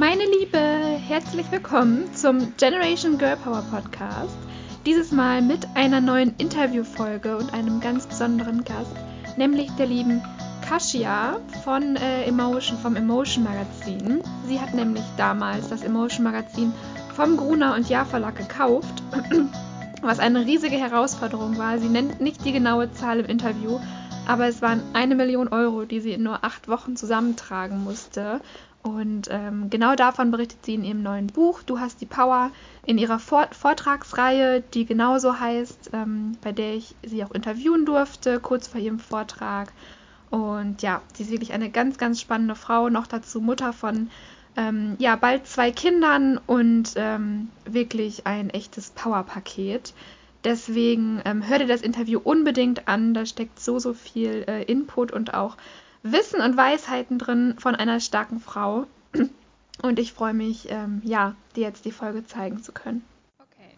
Meine Liebe, herzlich willkommen zum Generation Girl Power Podcast. Dieses Mal mit einer neuen Interviewfolge und einem ganz besonderen Gast, nämlich der lieben Kashia von äh, Emotion, vom Emotion Magazin. Sie hat nämlich damals das Emotion Magazin vom Gruner und Jahr Verlag gekauft, was eine riesige Herausforderung war. Sie nennt nicht die genaue Zahl im Interview, aber es waren eine Million Euro, die sie in nur acht Wochen zusammentragen musste. Und ähm, genau davon berichtet sie in ihrem neuen Buch. Du hast die Power in ihrer Vort Vortragsreihe, die genauso heißt, ähm, bei der ich sie auch interviewen durfte, kurz vor ihrem Vortrag. Und ja, sie ist wirklich eine ganz, ganz spannende Frau, noch dazu Mutter von ähm, ja, bald zwei Kindern und ähm, wirklich ein echtes Powerpaket. Deswegen ähm, hör dir das Interview unbedingt an, da steckt so, so viel äh, Input und auch Wissen und Weisheiten drin von einer starken Frau. Und ich freue mich, ähm, ja, dir jetzt die Folge zeigen zu können. Okay.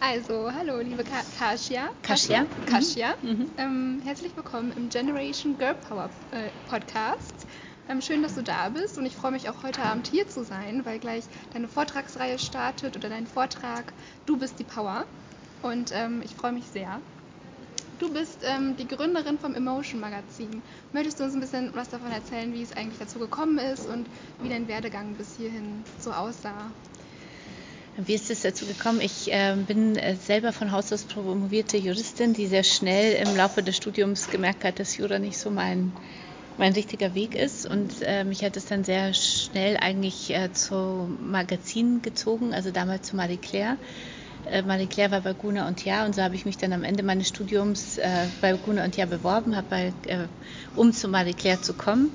Also, hallo, liebe Ka Kasia. Kasia. Kasia. Mhm. mhm. Ähm, herzlich willkommen im Generation Girl Power äh, Podcast. Ähm, schön, dass du da bist und ich freue mich auch heute Abend hier zu sein, weil gleich deine Vortragsreihe startet oder dein Vortrag Du bist die Power. Und ähm, ich freue mich sehr. Du bist ähm, die Gründerin vom Emotion Magazin. Möchtest du uns ein bisschen was davon erzählen, wie es eigentlich dazu gekommen ist und wie dein Werdegang bis hierhin so aussah? Wie ist es dazu gekommen? Ich äh, bin äh, selber von Haus aus promovierte Juristin, die sehr schnell im Laufe des Studiums gemerkt hat, dass Jura nicht so mein, mein richtiger Weg ist. Und äh, mich hat es dann sehr schnell eigentlich äh, zum Magazin gezogen, also damals zu Marie Claire äh, Marie Claire war bei Guna und Jahr und so habe ich mich dann am Ende meines Studiums äh, bei Guna und Jahr beworben, bei, äh, um zu Marie Claire zu kommen.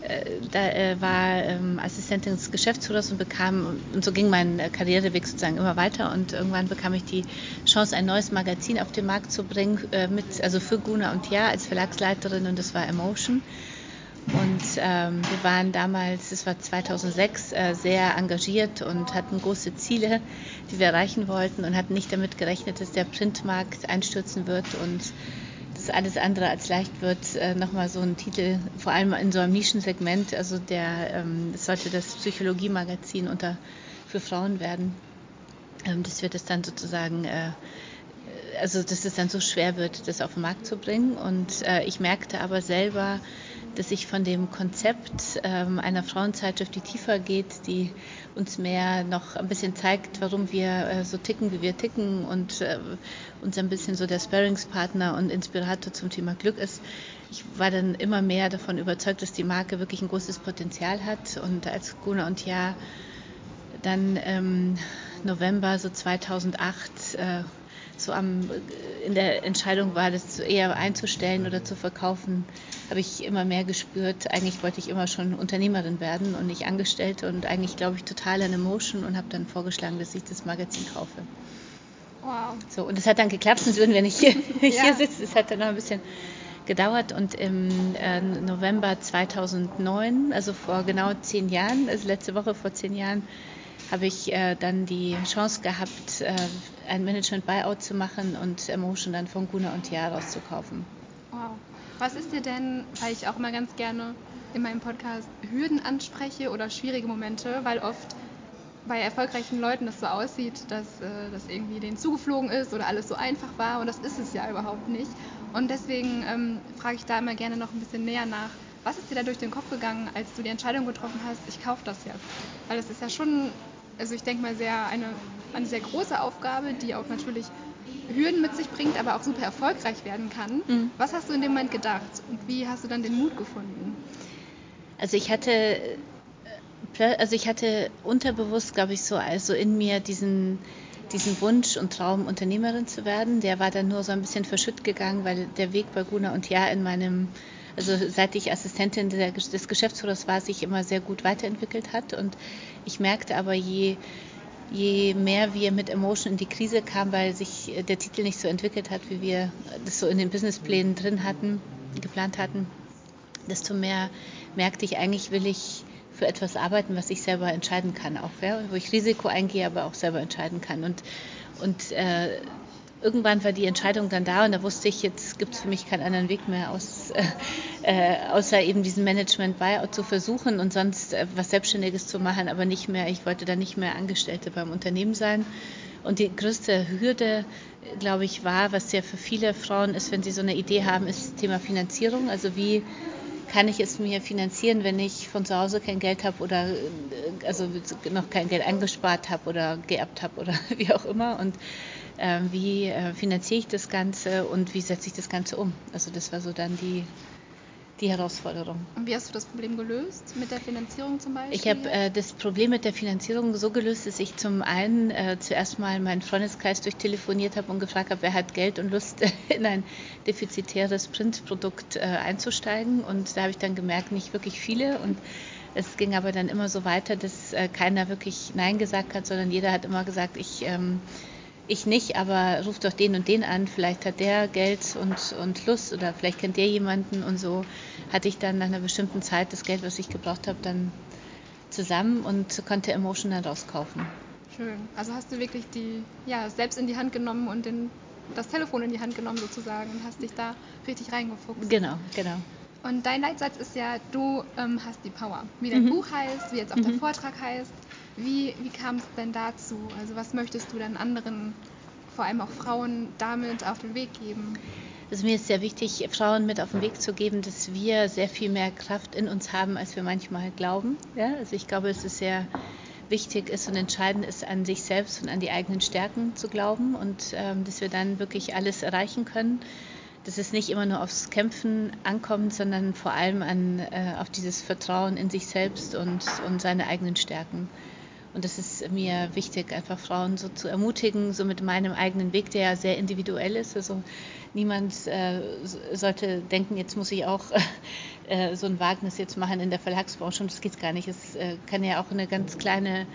Äh, da äh, war ähm, Assistentin des Geschäftsführers und bekam, und so ging mein äh, Karriereweg sozusagen immer weiter und irgendwann bekam ich die Chance, ein neues Magazin auf den Markt zu bringen, mit, also für Guna und Jahr als Verlagsleiterin und das war Emotion. Und ähm, wir waren damals, es war 2006, äh, sehr engagiert und hatten große Ziele, die wir erreichen wollten und hatten nicht damit gerechnet, dass der Printmarkt einstürzen wird und dass alles andere als leicht wird. Äh, Nochmal so ein Titel, vor allem in so einem Nischensegment, also der, ähm, sollte das Psychologie-Magazin unter, für Frauen werden, ähm, dass wir das dann sozusagen äh, also dass es dann so schwer wird, das auf den Markt zu bringen. Und äh, ich merkte aber selber, dass ich von dem Konzept ähm, einer Frauenzeitschrift, die tiefer geht, die uns mehr noch ein bisschen zeigt, warum wir äh, so ticken, wie wir ticken und äh, uns ein bisschen so der Sparringspartner und Inspirator zum Thema Glück ist. Ich war dann immer mehr davon überzeugt, dass die Marke wirklich ein großes Potenzial hat und als Guna und Ja dann ähm, November so 2008 äh, so am, in der Entscheidung war, das eher einzustellen oder zu verkaufen, habe ich immer mehr gespürt, eigentlich wollte ich immer schon Unternehmerin werden und nicht Angestellte und eigentlich glaube ich total an Emotion und habe dann vorgeschlagen, dass ich das Magazin kaufe. Wow. So, und es hat dann geklappt, sonst würden wir nicht hier, ja. hier sitzen. Es hat dann noch ein bisschen gedauert und im äh, November 2009, also vor genau zehn Jahren, also letzte Woche vor zehn Jahren, habe ich äh, dann die Chance gehabt, äh, ein Management-Buyout zu machen und Emotion dann von Guna und Jahr rauszukaufen. Wow. Was ist dir denn, weil ich auch immer ganz gerne in meinem Podcast Hürden anspreche oder schwierige Momente, weil oft bei erfolgreichen Leuten das so aussieht, dass äh, das irgendwie denen zugeflogen ist oder alles so einfach war und das ist es ja überhaupt nicht. Und deswegen ähm, frage ich da immer gerne noch ein bisschen näher nach. Was ist dir da durch den Kopf gegangen, als du die Entscheidung getroffen hast, ich kaufe das jetzt? Weil das ist ja schon also ich denke mal, sehr eine, eine sehr große Aufgabe, die auch natürlich Hürden mit sich bringt, aber auch super erfolgreich werden kann. Mhm. Was hast du in dem Moment gedacht und wie hast du dann den Mut gefunden? Also ich hatte, äh, also ich hatte unterbewusst, glaube ich, so also in mir diesen diesen Wunsch und Traum, Unternehmerin zu werden. Der war dann nur so ein bisschen verschütt gegangen, weil der Weg bei Guna und Ja in meinem also seit ich Assistentin des Geschäftsführers war, sich immer sehr gut weiterentwickelt hat. Und ich merkte aber, je, je mehr wir mit Emotion in die Krise kamen, weil sich der Titel nicht so entwickelt hat, wie wir das so in den Businessplänen drin hatten, geplant hatten, desto mehr merkte ich, eigentlich will ich für etwas arbeiten, was ich selber entscheiden kann, auch ja, wo ich Risiko eingehe, aber auch selber entscheiden kann. Und, und äh, irgendwann war die Entscheidung dann da und da wusste ich, jetzt gibt es für mich keinen anderen Weg mehr, aus, äh, äh, außer eben diesen Management-Buyout zu versuchen und sonst äh, was Selbstständiges zu machen, aber nicht mehr, ich wollte da nicht mehr Angestellte beim Unternehmen sein. Und die größte Hürde, glaube ich, war, was ja für viele Frauen ist, wenn sie so eine Idee haben, ist das Thema Finanzierung. Also wie kann ich es mir finanzieren, wenn ich von zu Hause kein Geld habe oder äh, also noch kein Geld angespart habe oder geerbt habe oder wie auch immer. Und äh, wie äh, finanziere ich das Ganze und wie setze ich das Ganze um? Also das war so dann die, die Herausforderung. Und wie hast du das Problem gelöst? Mit der Finanzierung zum Beispiel? Ich habe äh, das Problem mit der Finanzierung so gelöst, dass ich zum einen äh, zuerst mal meinen Freundeskreis durchtelefoniert habe und gefragt habe, wer hat Geld und Lust, in ein defizitäres Printprodukt äh, einzusteigen. Und da habe ich dann gemerkt, nicht wirklich viele. Und es ging aber dann immer so weiter, dass äh, keiner wirklich Nein gesagt hat, sondern jeder hat immer gesagt, ich. Ähm, ich nicht, aber ruf doch den und den an, vielleicht hat der Geld und, und Lust oder vielleicht kennt der jemanden und so hatte ich dann nach einer bestimmten Zeit das Geld, was ich gebraucht habe, dann zusammen und konnte Emotion dann rauskaufen. Schön. Also hast du wirklich die, ja, selbst in die Hand genommen und den, das Telefon in die Hand genommen sozusagen und hast dich da richtig reingefuchst. Genau, genau. Und dein Leitsatz ist ja, du ähm, hast die Power. Wie dein mhm. Buch heißt, wie jetzt auch mhm. der Vortrag heißt. Wie, wie kam es denn dazu? Also was möchtest du dann anderen, vor allem auch Frauen, damit auf den Weg geben? Also mir ist sehr wichtig, Frauen mit auf den Weg zu geben, dass wir sehr viel mehr Kraft in uns haben, als wir manchmal glauben. Ja? Also ich glaube, es ist sehr wichtig ist und entscheidend ist, an sich selbst und an die eigenen Stärken zu glauben und ähm, dass wir dann wirklich alles erreichen können dass es nicht immer nur aufs Kämpfen ankommt, sondern vor allem an, äh, auf dieses Vertrauen in sich selbst und, und seine eigenen Stärken. Und das ist mir wichtig, einfach Frauen so zu ermutigen, so mit meinem eigenen Weg, der ja sehr individuell ist. Also niemand äh, sollte denken, jetzt muss ich auch äh, so ein Wagnis jetzt machen in der Verlagsbranche. Und das geht gar nicht. Es äh, kann ja auch eine ganz kleine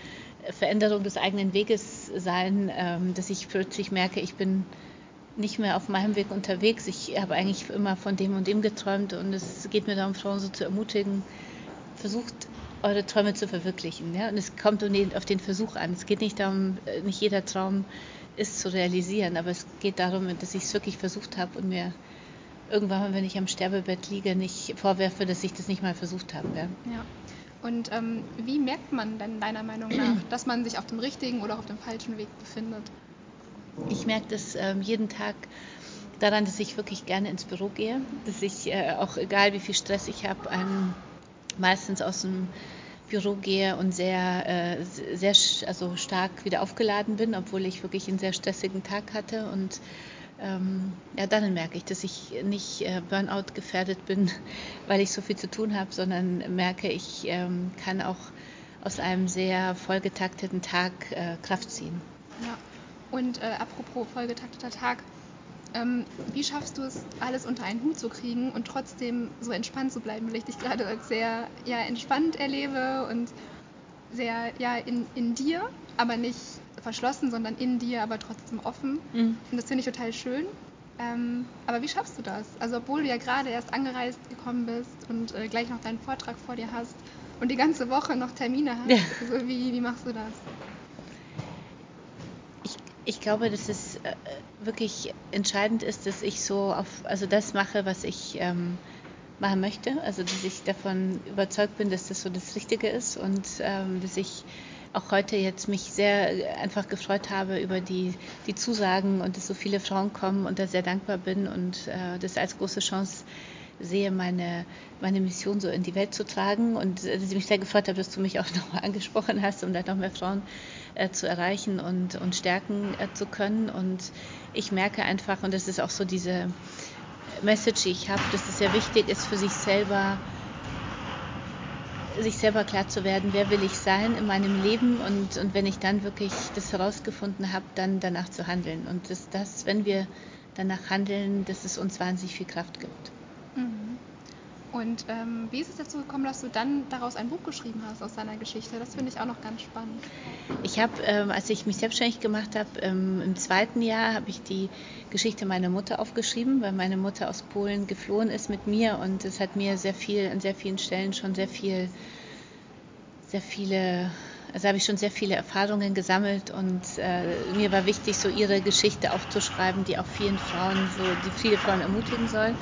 Veränderung des eigenen Weges sein, ähm, dass ich plötzlich merke, ich bin nicht mehr auf meinem Weg unterwegs. Ich habe eigentlich immer von dem und dem geträumt und es geht mir darum, Frauen so zu ermutigen, versucht eure Träume zu verwirklichen. Ja? Und es kommt auf den Versuch an. Es geht nicht darum, äh, nicht jeder Traum ist zu realisieren, aber es geht darum, dass ich es wirklich versucht habe und mir irgendwann, wenn ich am Sterbebett liege, nicht vorwerfe, dass ich das nicht mal versucht habe. Ja. ja. Und ähm, wie merkt man denn deiner Meinung nach, dass man sich auf dem richtigen oder auf dem falschen Weg befindet? Ich merke das ähm, jeden Tag daran, dass ich wirklich gerne ins Büro gehe, dass ich äh, auch egal wie viel Stress ich habe, meistens aus dem Büro gehe und sehr, äh, sehr also stark wieder aufgeladen bin, obwohl ich wirklich einen sehr stressigen Tag hatte. Und ähm, ja, dann merke ich, dass ich nicht äh, Burnout gefährdet bin, weil ich so viel zu tun habe, sondern merke, ich ähm, kann auch aus einem sehr vollgetakteten Tag äh, Kraft ziehen. Ja. Und äh, apropos vollgetakteter Tag, ähm, wie schaffst du es, alles unter einen Hut zu kriegen und trotzdem so entspannt zu bleiben, weil ich dich gerade als sehr ja, entspannt erlebe und sehr ja, in, in dir, aber nicht verschlossen, sondern in dir, aber trotzdem offen. Mhm. Und das finde ich total schön. Ähm, aber wie schaffst du das? Also obwohl du ja gerade erst angereist gekommen bist und äh, gleich noch deinen Vortrag vor dir hast und die ganze Woche noch Termine hast, ja. also wie, wie machst du das? Ich glaube, dass es äh, wirklich entscheidend ist, dass ich so auf, also das mache, was ich ähm, machen möchte. Also, dass ich davon überzeugt bin, dass das so das Richtige ist und ähm, dass ich auch heute jetzt mich sehr einfach gefreut habe über die, die Zusagen und dass so viele Frauen kommen und da sehr dankbar bin und äh, das als große Chance sehe, meine, meine Mission so in die Welt zu tragen und äh, dass ich mich sehr gefreut habe, dass du mich auch nochmal angesprochen hast, um da noch mehr Frauen äh, zu erreichen und, und stärken äh, zu können. Und ich merke einfach, und das ist auch so diese Message, die ich habe, dass es sehr wichtig ist für sich selber, sich selber klar zu werden, wer will ich sein in meinem Leben und, und wenn ich dann wirklich das herausgefunden habe, dann danach zu handeln. Und dass das, wenn wir danach handeln, dass es uns wahnsinnig viel Kraft gibt. Und ähm, wie ist es dazu gekommen, dass du dann daraus ein Buch geschrieben hast aus deiner Geschichte? Das finde ich auch noch ganz spannend. Ich habe, ähm, als ich mich selbstständig gemacht habe, ähm, im zweiten Jahr habe ich die Geschichte meiner Mutter aufgeschrieben, weil meine Mutter aus Polen geflohen ist mit mir und es hat mir sehr viel, an sehr vielen Stellen schon sehr viel, sehr viele also habe ich schon sehr viele Erfahrungen gesammelt und äh, mir war wichtig, so ihre Geschichte aufzuschreiben, die auch vielen Frauen, so, die viele Frauen ermutigen soll.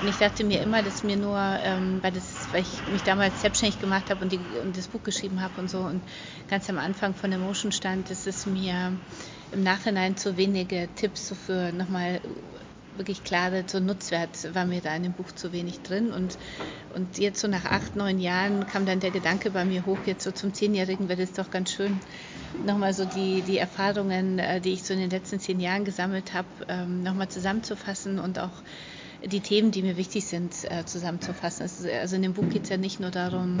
Und ich dachte mir immer, dass mir nur, ähm, weil, das, weil ich mich damals selbstständig gemacht habe und, und das Buch geschrieben habe und so und ganz am Anfang von Emotion stand, dass es mir im Nachhinein zu wenige Tipps so für nochmal wirklich klare, so Nutzwert war mir da in dem Buch zu wenig drin. Und, und jetzt so nach acht, neun Jahren kam dann der Gedanke bei mir hoch, jetzt so zum Zehnjährigen wäre es doch ganz schön, nochmal so die, die Erfahrungen, äh, die ich so in den letzten zehn Jahren gesammelt habe, ähm, nochmal zusammenzufassen und auch die Themen, die mir wichtig sind, äh, zusammenzufassen. Also in dem Buch geht es ja nicht nur darum,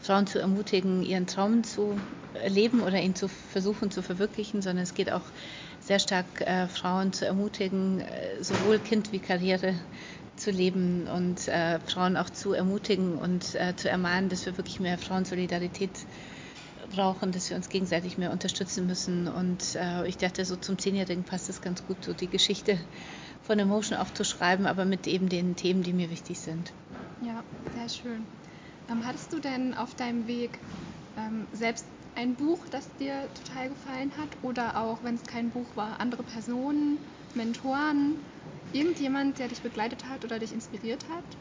Frauen zu ermutigen, ihren Traum zu leben oder ihn zu versuchen zu verwirklichen, sondern es geht auch sehr stark äh, Frauen zu ermutigen, äh, sowohl Kind wie Karriere zu leben und äh, Frauen auch zu ermutigen und äh, zu ermahnen, dass wir wirklich mehr Frauensolidarität brauchen, dass wir uns gegenseitig mehr unterstützen müssen. Und äh, ich dachte, so zum Zehnjährigen passt es ganz gut, so die Geschichte von Emotion aufzuschreiben, aber mit eben den Themen, die mir wichtig sind. Ja, sehr schön. Ähm, hattest du denn auf deinem Weg ähm, selbst ein Buch, das dir total gefallen hat? Oder auch, wenn es kein Buch war, andere Personen, Mentoren, irgendjemand, der dich begleitet hat oder dich inspiriert hat?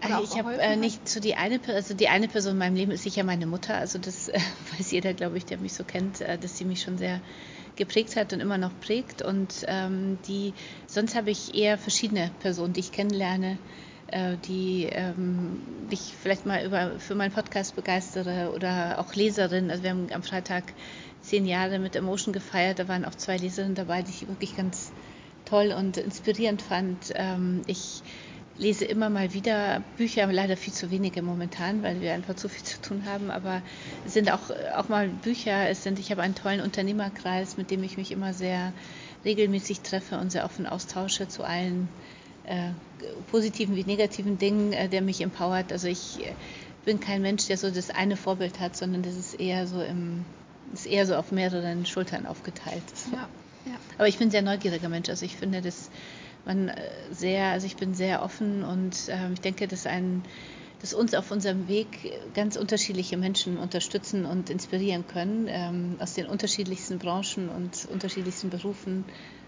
Also ich habe äh, nicht so die eine, also die eine Person in meinem Leben ist sicher meine Mutter. Also das äh, weiß jeder, glaube ich, der mich so kennt, äh, dass sie mich schon sehr geprägt hat und immer noch prägt. Und ähm, die, sonst habe ich eher verschiedene Personen, die ich kennenlerne, äh, die ähm, ich vielleicht mal über, für meinen Podcast begeistere oder auch Leserinnen. Also wir haben am Freitag zehn Jahre mit Emotion gefeiert. Da waren auch zwei Leserinnen dabei, die ich wirklich ganz toll und inspirierend fand. Ähm, ich lese immer mal wieder Bücher, leider viel zu wenige momentan, weil wir einfach zu viel zu tun haben. Aber es sind auch, auch mal Bücher. Es sind, ich habe einen tollen Unternehmerkreis, mit dem ich mich immer sehr regelmäßig treffe und sehr offen austausche zu allen äh, positiven wie negativen Dingen, äh, der mich empowert. Also ich äh, bin kein Mensch, der so das eine Vorbild hat, sondern das ist eher so im, ist eher so auf mehreren Schultern aufgeteilt. Ja, ja. Aber ich bin ein sehr neugieriger Mensch. Also ich finde, dass man sehr, also ich bin sehr offen und äh, ich denke, dass ein dass uns auf unserem Weg ganz unterschiedliche Menschen unterstützen und inspirieren können, ähm, aus den unterschiedlichsten Branchen und unterschiedlichsten Berufen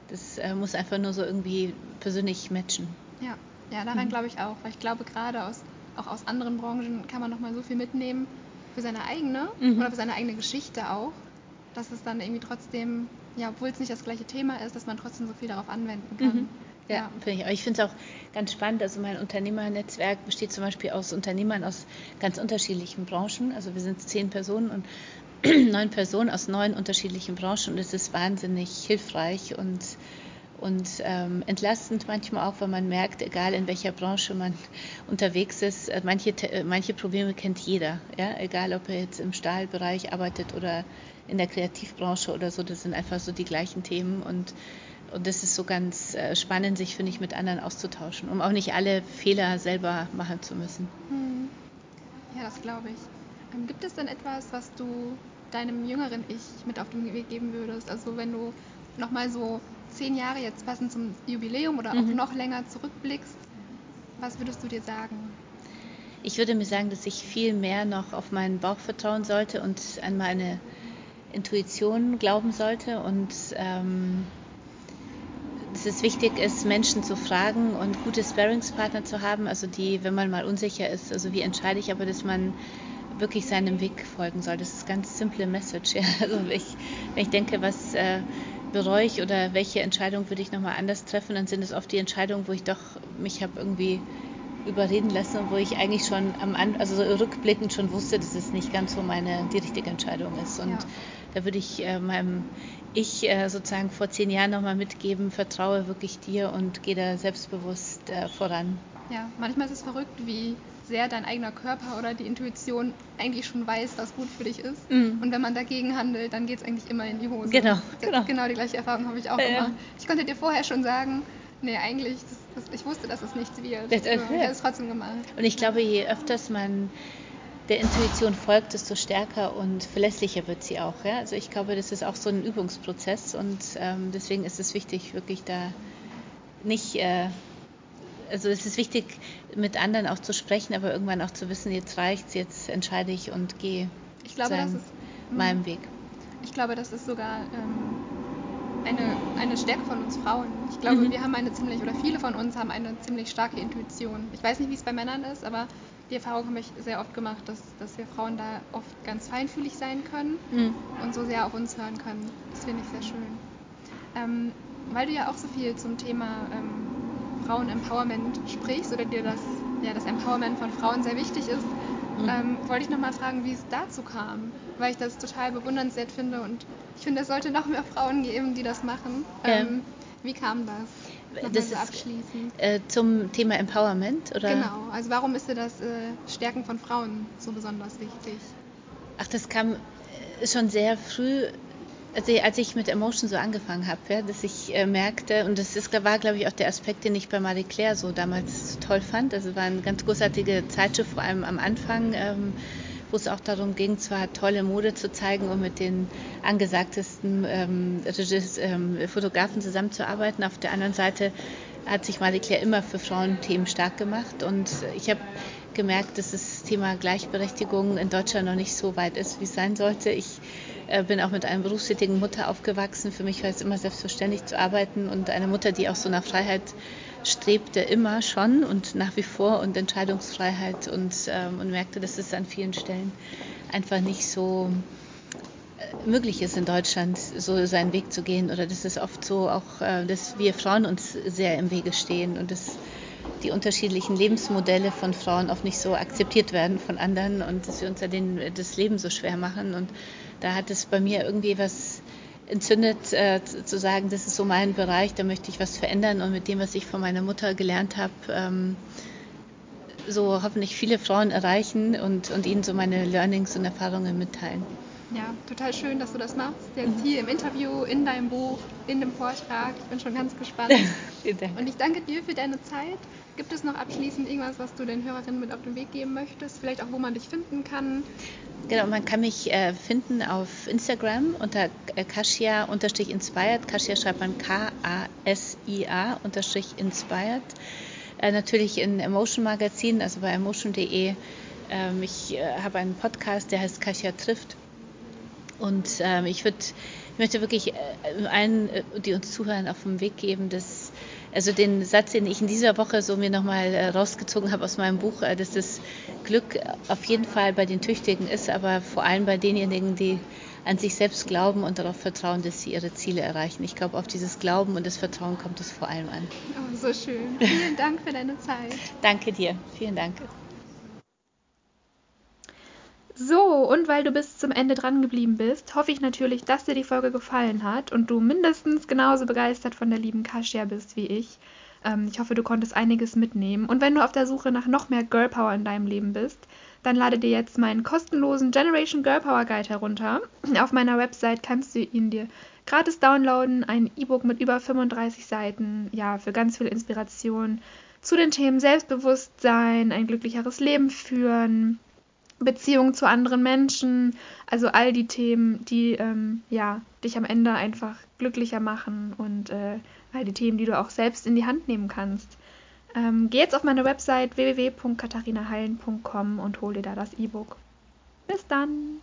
das äh, muss einfach nur so irgendwie persönlich matchen. Ja, ja daran mhm. glaube ich auch, weil ich glaube, gerade aus, auch aus anderen Branchen kann man noch mal so viel mitnehmen für seine eigene mhm. oder für seine eigene Geschichte auch, dass es dann irgendwie trotzdem, ja, obwohl es nicht das gleiche Thema ist, dass man trotzdem so viel darauf anwenden kann. Mhm. Ja, finde ich. Aber ich finde es auch ganz spannend. Also mein Unternehmernetzwerk besteht zum Beispiel aus Unternehmern aus ganz unterschiedlichen Branchen. Also wir sind zehn Personen und neun Personen aus neun unterschiedlichen Branchen und es ist wahnsinnig hilfreich und, und ähm, entlastend manchmal auch, weil man merkt, egal in welcher Branche man unterwegs ist, äh, manche, äh, manche Probleme kennt jeder, ja? egal ob er jetzt im Stahlbereich arbeitet oder in der Kreativbranche oder so, das sind einfach so die gleichen Themen und und das ist so ganz äh, spannend, sich, finde ich, mit anderen auszutauschen, um auch nicht alle Fehler selber machen zu müssen. Hm. Ja, das glaube ich. Ähm, gibt es denn etwas, was du deinem jüngeren Ich mit auf den Weg geben würdest? Also wenn du nochmal so zehn Jahre jetzt passend zum Jubiläum oder auch mhm. noch länger zurückblickst, was würdest du dir sagen? Ich würde mir sagen, dass ich viel mehr noch auf meinen Bauch vertrauen sollte und an meine Intuition glauben sollte und ähm, dass es wichtig ist, Menschen zu fragen und gute Sparringspartner zu haben, also die, wenn man mal unsicher ist, also wie entscheide ich, aber dass man wirklich seinem Weg folgen soll. Das ist eine ganz simple Message. Ja. Also ich, wenn ich denke, was äh, bereue ich oder welche Entscheidung würde ich nochmal anders treffen, dann sind es oft die Entscheidungen, wo ich doch mich habe irgendwie überreden lassen wo ich eigentlich schon am An also so rückblickend schon wusste, dass es nicht ganz so meine die richtige Entscheidung ist. Und ja. da würde ich äh, meinem Ich äh, sozusagen vor zehn Jahren nochmal mitgeben, vertraue wirklich dir und gehe da selbstbewusst äh, voran. Ja, manchmal ist es verrückt, wie sehr dein eigener Körper oder die Intuition eigentlich schon weiß, was gut für dich ist. Mhm. Und wenn man dagegen handelt, dann geht es eigentlich immer in die Hose. Genau, genau. Genau die gleiche Erfahrung habe ich auch ja, gemacht. Ich konnte dir vorher schon sagen, nee, eigentlich, das, ich wusste, dass es nichts wird. Das, ich habe es trotzdem gemacht. Und ich glaube, je öfters man der Intuition folgt, desto stärker und verlässlicher wird sie auch. Ja? Also ich glaube, das ist auch so ein Übungsprozess und ähm, deswegen ist es wichtig, wirklich da nicht äh, also es ist wichtig, mit anderen auch zu sprechen, aber irgendwann auch zu wissen, jetzt reicht's, jetzt entscheide ich und gehe. Ich glaube, das ist mhm. meinem Weg. Ich glaube, das ist sogar ähm, eine, eine Stärke von uns Frauen. Ich glaube, mhm. wir haben eine ziemlich, oder viele von uns haben eine ziemlich starke Intuition. Ich weiß nicht, wie es bei Männern ist, aber die Erfahrung habe ich sehr oft gemacht, dass, dass wir Frauen da oft ganz feinfühlig sein können mhm. und so sehr auf uns hören können. Das finde ich sehr schön. Ähm, weil du ja auch so viel zum Thema ähm, Frauen-Empowerment sprichst oder dir das, ja, das Empowerment von Frauen sehr wichtig ist, mhm. ähm, wollte ich nochmal fragen, wie es dazu kam, weil ich das total bewundernswert finde und ich finde, es sollte noch mehr Frauen geben, die das machen. Ja. Ähm, wie kam das? Nochmal das so abschließend. äh, zum Thema Empowerment, oder? Genau, also warum ist dir das äh, Stärken von Frauen so besonders wichtig? Ach, das kam äh, schon sehr früh also als ich mit Emotion so angefangen habe, ja, dass ich äh, merkte, und das ist, war, glaube ich, auch der Aspekt, den ich bei Marie Claire so damals toll fand. Also war eine ganz großartige Zeitschrift, vor allem am Anfang, ähm, wo es auch darum ging, zwar tolle Mode zu zeigen und mit den angesagtesten ähm, ähm, Fotografen zusammenzuarbeiten. Auf der anderen Seite hat sich Marie Claire immer für Frauenthemen stark gemacht und ich habe gemerkt, dass das Thema Gleichberechtigung in Deutschland noch nicht so weit ist, wie es sein sollte. Ich bin auch mit einer berufstätigen Mutter aufgewachsen. Für mich war es immer selbstverständlich zu arbeiten und eine Mutter, die auch so nach Freiheit strebte, immer schon und nach wie vor und Entscheidungsfreiheit und, ähm, und merkte, dass es an vielen Stellen einfach nicht so äh, möglich ist in Deutschland, so seinen Weg zu gehen oder dass es oft so auch, äh, dass wir Frauen uns sehr im Wege stehen und dass die unterschiedlichen Lebensmodelle von Frauen oft nicht so akzeptiert werden von anderen und dass wir uns ja das Leben so schwer machen. Und da hat es bei mir irgendwie was entzündet, äh, zu sagen, das ist so mein Bereich, da möchte ich was verändern und mit dem, was ich von meiner Mutter gelernt habe, ähm, so hoffentlich viele Frauen erreichen und, und ihnen so meine Learnings und Erfahrungen mitteilen. Ja, total schön, dass du das machst. Jetzt hier im Interview, in deinem Buch, in dem Vortrag. Ich bin schon ganz gespannt. Vielen Dank. Und ich danke dir für deine Zeit. Gibt es noch abschließend irgendwas, was du den Hörerinnen mit auf den Weg geben möchtest? Vielleicht auch, wo man dich finden kann? Genau, man kann mich äh, finden auf Instagram unter äh, Kasia-inspired. Kasia schreibt man K-A-S-I-A-inspired. Äh, natürlich in Emotion Magazin, also bei emotion.de. Ähm, ich äh, habe einen Podcast, der heißt Kasia trifft. Und ähm, ich, würd, ich möchte wirklich äh, allen, äh, die uns zuhören, auf den Weg geben, dass, also den Satz, den ich in dieser Woche so mir nochmal äh, rausgezogen habe aus meinem Buch, äh, dass das Glück auf jeden Fall bei den Tüchtigen ist, aber vor allem bei denjenigen, die an sich selbst glauben und darauf vertrauen, dass sie ihre Ziele erreichen. Ich glaube, auf dieses Glauben und das Vertrauen kommt es vor allem an. Oh, so schön. Vielen Dank für deine Zeit. Danke dir. Vielen Dank. So, und weil du bis zum Ende dran geblieben bist, hoffe ich natürlich, dass dir die Folge gefallen hat und du mindestens genauso begeistert von der lieben Kasia bist wie ich. Ähm, ich hoffe, du konntest einiges mitnehmen. Und wenn du auf der Suche nach noch mehr Girl Power in deinem Leben bist, dann lade dir jetzt meinen kostenlosen Generation Girl Power Guide herunter. Auf meiner Website kannst du ihn dir gratis downloaden. Ein E-Book mit über 35 Seiten, ja, für ganz viel Inspiration zu den Themen Selbstbewusstsein, ein glücklicheres Leben führen, Beziehung zu anderen Menschen, also all die Themen, die ähm, ja dich am Ende einfach glücklicher machen und äh, all die Themen, die du auch selbst in die Hand nehmen kannst. Ähm, geh jetzt auf meine Website www.katharinaheilen.com und hol dir da das E-Book. Bis dann!